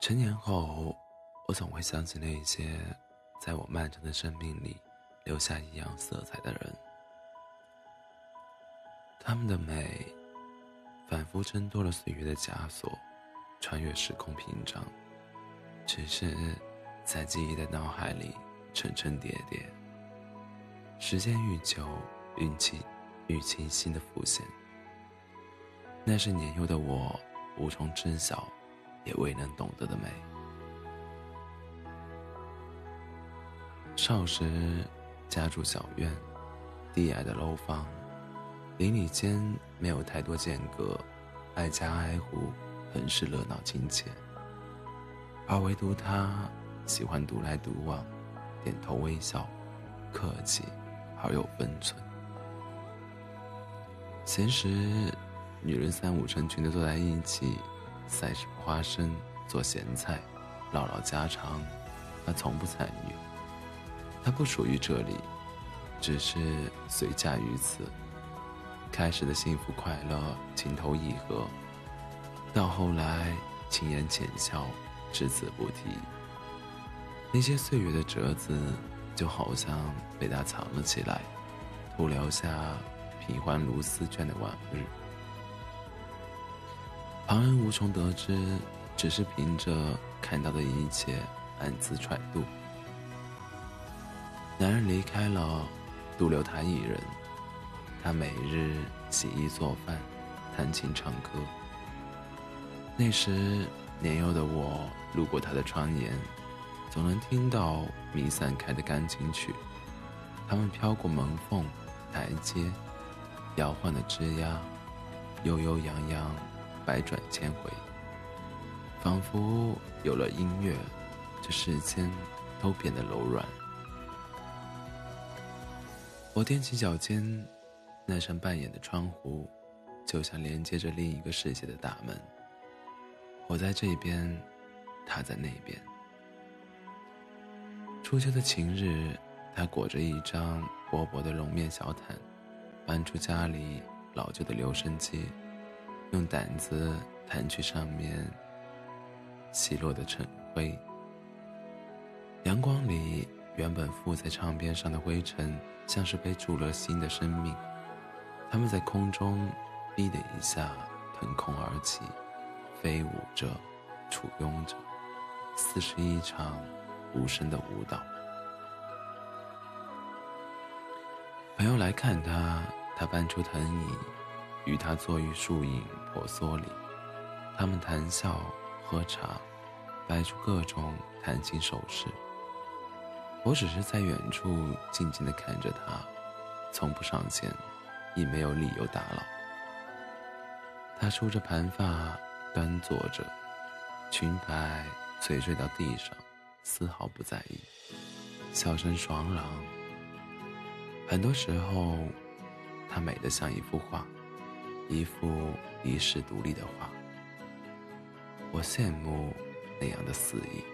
成年后，我总会想起那些在我漫长的生命里留下异样色彩的人，他们的美，反复挣脱了岁月的枷锁，穿越时空屏障，只是在记忆的脑海里层层叠叠。时间愈久，运气愈清晰的浮现。那是年幼的我无从知晓，也未能懂得的美。少时家住小院，低矮的楼房，邻里间没有太多间隔，挨家挨户，很是热闹亲切。而唯独他喜欢独来独往，点头微笑，客气而有分寸。闲时，女人三五成群的坐在一起，塞花生，做咸菜，唠唠家常，他从不参与。他不属于这里，只是随驾于此。开始的幸福快乐，情投意合，到后来轻言浅笑，只字不提。那些岁月的折子，就好像被他藏了起来，徒留下平凡如丝绢的往日。旁人无从得知，只是凭着看到的一切暗自揣度。男人离开了，独留她一人。她每日洗衣做饭，弹琴唱歌。那时年幼的我，路过她的窗沿，总能听到弥散开的钢琴曲。它们飘过门缝、台阶，摇晃的枝桠，悠悠扬扬，百转千回。仿佛有了音乐，这世间都变得柔软。我踮起脚尖，那扇半掩的窗户，就像连接着另一个世界的大门。我在这边，他在那边。初秋的晴日，他裹着一张薄薄的绒面小毯，搬出家里老旧的留声机，用掸子弹去上面稀落的尘灰。阳光里。原本附在唱片上的灰尘，像是被注了新的生命。它们在空中“哔”的一下腾空而起，飞舞着，簇拥着，似是一场无声的舞蹈。朋友来看他，他搬出藤椅，与他坐于树影婆娑里。他们谈笑喝茶，摆出各种谈情手势。我只是在远处静静地看着他，从不上前，亦没有理由打扰。他梳着盘发，端坐着，裙摆垂坠到地上，丝毫不在意，笑声爽朗。很多时候，她美得像一幅画，一幅遗世独立的画。我羡慕那样的肆意。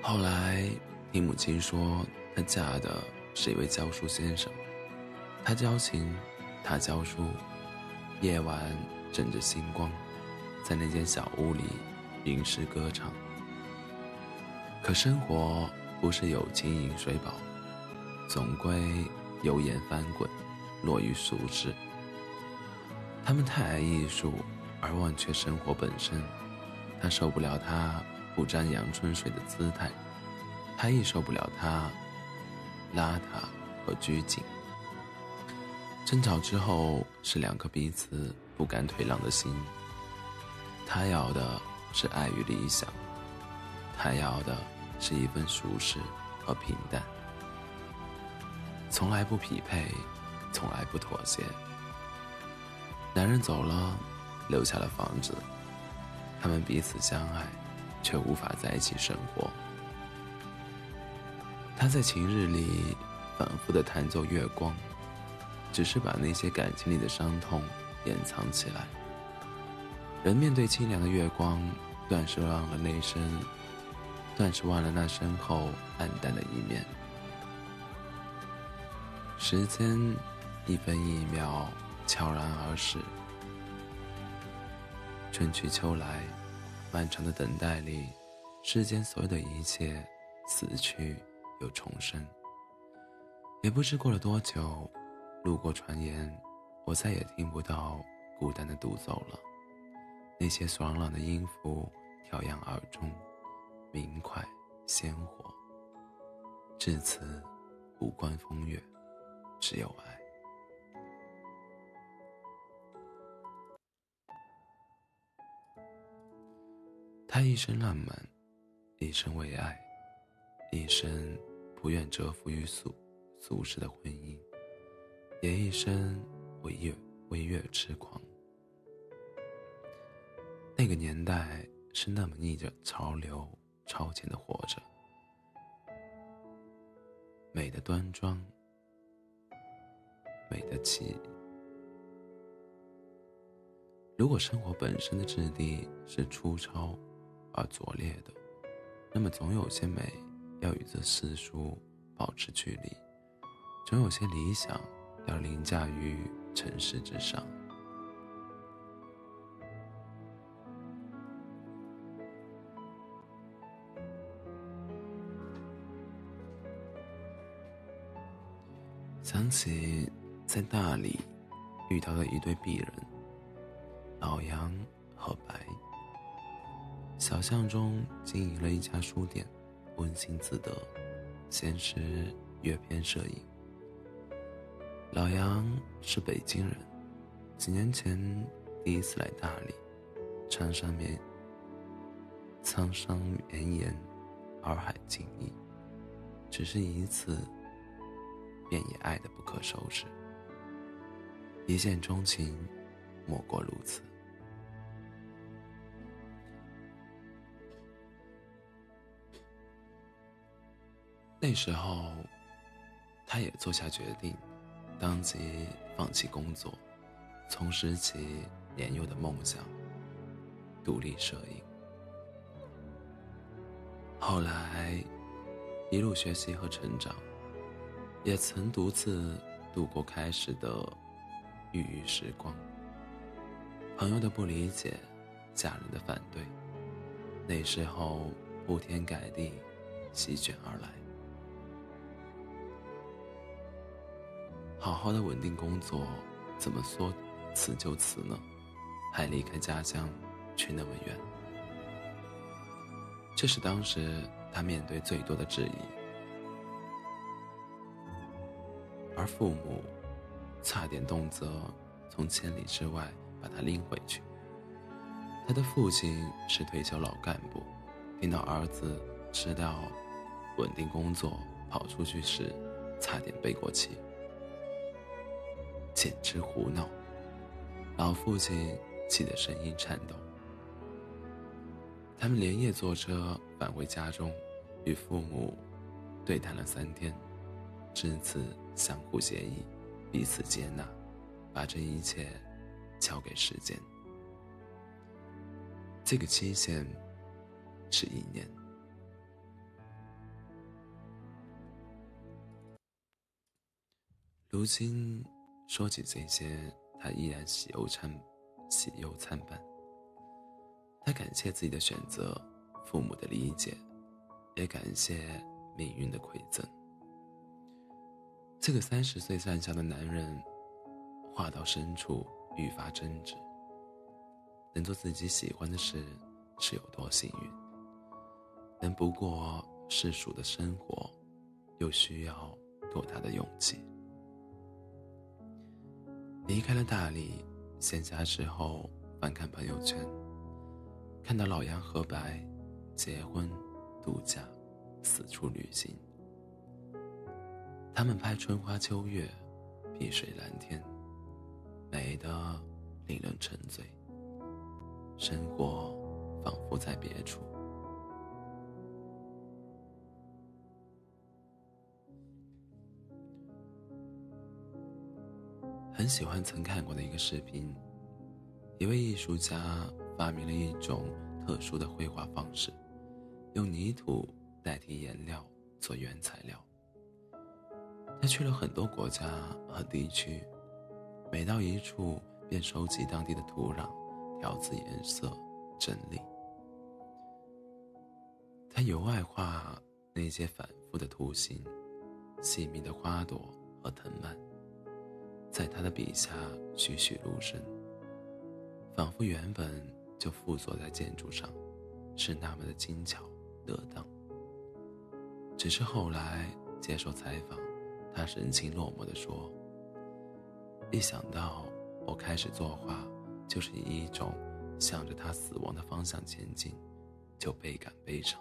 后来听母亲说，她嫁的是一位教书先生，他教琴，他教书，夜晚枕着星光，在那间小屋里吟诗歌唱。可生活不是有情饮水饱，总归油盐翻滚，落于俗世。他们太爱艺术，而忘却生活本身。他受不了他。不沾阳春水的姿态，他亦受不了他邋遢和拘谨。争吵之后是两颗彼此不敢退让的心。他要的是爱与理想，他要的是一份舒适和平淡。从来不匹配，从来不妥协。男人走了，留下了房子，他们彼此相爱。却无法在一起生活。他在晴日里反复的弹奏月光，只是把那些感情里的伤痛掩藏起来。人面对清凉的月光，断是忘了那声断是忘了那身后暗淡的一面。时间一分一秒悄然而逝，春去秋来，漫长的等待里，世间所有的一切死去又重生。也不知过了多久，路过传言，我再也听不到孤单的独奏了。那些爽朗的音符跳扬耳中，明快鲜活。至此，无关风月。只有爱。他一生浪漫，一生为爱，一生不愿折服于俗俗世的婚姻，也一生为月为月痴狂。那个年代是那么逆着潮流超前的活着，美的端庄。美的起。如果生活本身的质地是粗糙而拙劣的，那么总有些美要与这世俗保持距离，总有些理想要凌驾于尘世之上。想起。在大理遇到的一对璧人，老杨和白。小巷中经营了一家书店，温馨自得，闲时阅片摄影。老杨是北京人，几年前第一次来大理，苍山绵，苍山绵延，洱海静谧，只是一次，便也爱得不可收拾。一见钟情，莫过如此。那时候，他也做下决定，当即放弃工作，从拾起年幼的梦想——独立摄影。后来，一路学习和成长，也曾独自度过开始的。郁郁时光，朋友的不理解，家人的反对，那时候铺天盖地，席卷而来。好好的稳定工作，怎么说辞就辞呢？还离开家乡，去那么远，这是当时他面对最多的质疑，父母。差点动辄从千里之外把他拎回去。他的父亲是退休老干部，听到儿子知道稳定工作跑出去时，差点背过气，简直胡闹！老父亲气得声音颤抖。他们连夜坐车返回家中，与父母对谈了三天，至此相互协议。彼此接纳，把这一切交给时间。这个期限是一年。如今说起这些，他依然喜忧参喜忧参半。他感谢自己的选择，父母的理解，也感谢命运的馈赠。这个三十岁上下的男人，话到深处愈发真挚。能做自己喜欢的事，是有多幸运？能不过世俗的生活，又需要多大的勇气？离开了大理，闲暇之后翻看朋友圈，看到老杨和白结婚、度假、四处旅行。他们拍春花秋月，碧水蓝天，美得令人沉醉。生活仿佛在别处。很喜欢曾看过的一个视频，一位艺术家发明了一种特殊的绘画方式，用泥土代替颜料做原材料。他去了很多国家和地区，每到一处便收集当地的土壤，调制颜色，整理。他尤爱画那些反复的图形，细密的花朵和藤蔓，在他的笔下栩栩如生，仿佛原本就附着在建筑上，是那么的精巧得当。只是后来接受采访。他神情落寞地说：“一想到我开始作画，就是以一种向着他死亡的方向前进，就倍感悲伤。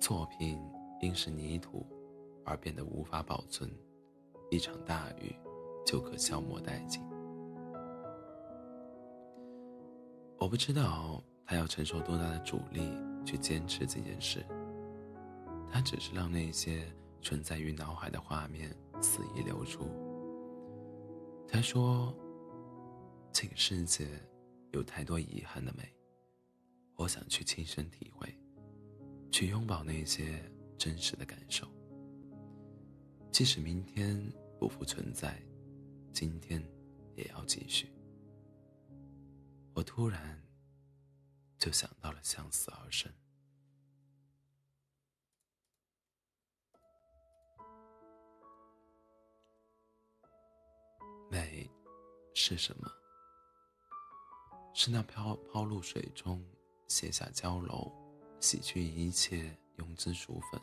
作品因是泥土而变得无法保存，一场大雨就可消磨殆尽。我不知道他要承受多大的阻力去坚持这件事。他只是让那些……”存在于脑海的画面肆意流出。他说：“这个世界有太多遗憾的美，我想去亲身体会，去拥抱那些真实的感受。即使明天不复存在，今天也要继续。”我突然就想到了向死而生。美是什么？是那飘抛入水中，卸下娇柔，洗去一切庸脂俗粉，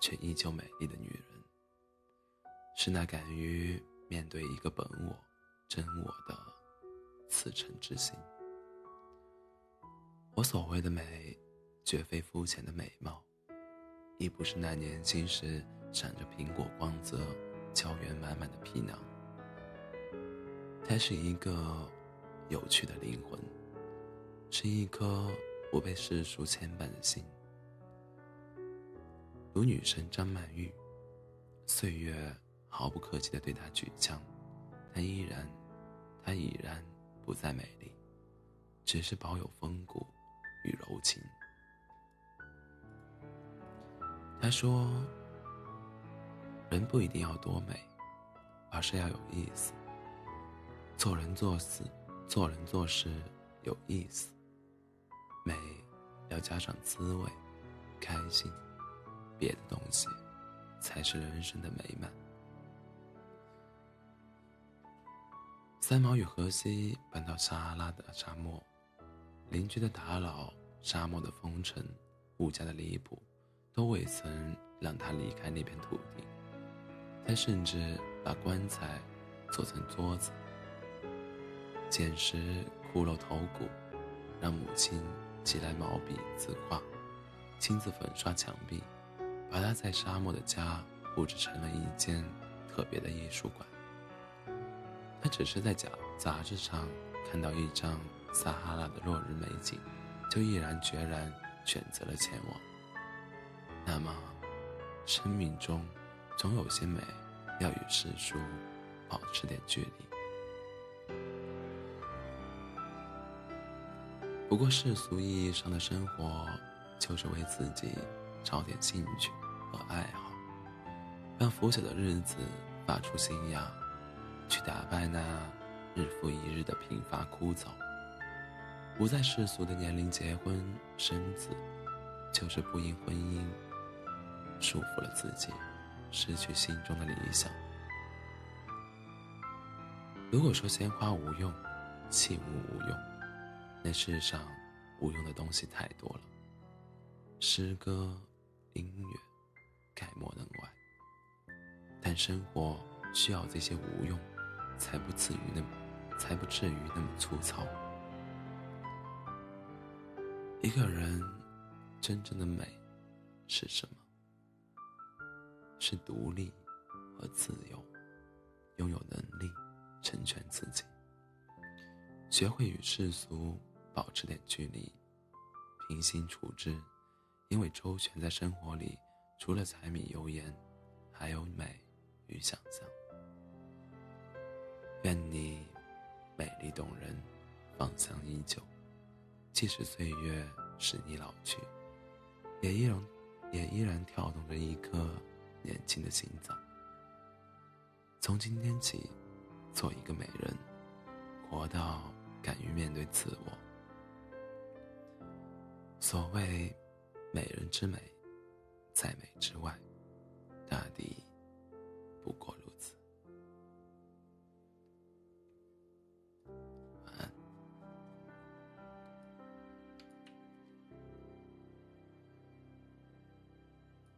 却依旧美丽的女人。是那敢于面对一个本我、真我的赤诚之心。我所谓的美，绝非肤浅的美貌，亦不是那年轻时闪着苹果光泽、胶原满满的皮囊。它是一个有趣的灵魂，是一颗不被世俗牵绊的心。如女神张曼玉，岁月毫不客气地对她举枪，她依然，她已然不再美丽，只是保有风骨与柔情。她说：“人不一定要多美，而是要有意思。”做人做事，做人做事有意思，美要加上滋味，开心，别的东西才是人生的美满。三毛与荷西搬到撒哈拉的沙漠，邻居的打扰、沙漠的风尘、物价的离谱，都未曾让他离开那片土地。他甚至把棺材做成桌子。捡拾骷髅头骨，让母亲寄来毛笔字画，亲自粉刷墙壁，把他在沙漠的家布置成了一间特别的艺术馆。他只是在杂杂志上看到一张撒哈拉的落日美景，就毅然决然选择了前往。那么，生命中总有些美，要与世俗保持点距离。不过世俗意义上的生活，就是为自己找点兴趣和爱好，让腐朽的日子发出新芽，去打败那日复一日的贫乏枯燥。不在世俗的年龄结婚生子，就是不因婚姻束缚了自己，失去心中的理想。如果说鲜花无用，器物无用。那世上无用的东西太多了，诗歌、音乐，概莫能外。但生活需要这些无用，才不至于那么，才不至于那么粗糙。一个人真正的美是什么？是独立和自由，拥有能力成全自己，学会与世俗。保持点距离平心处之因为周旋在生活里除了柴米油盐还有美与想象。愿你美丽动人芳香依旧。即使岁月使你老去也依然也依然跳动着一颗年轻的心脏。从今天起做一个美人活到敢于面对自我所谓美人之美在美之外大抵不过如此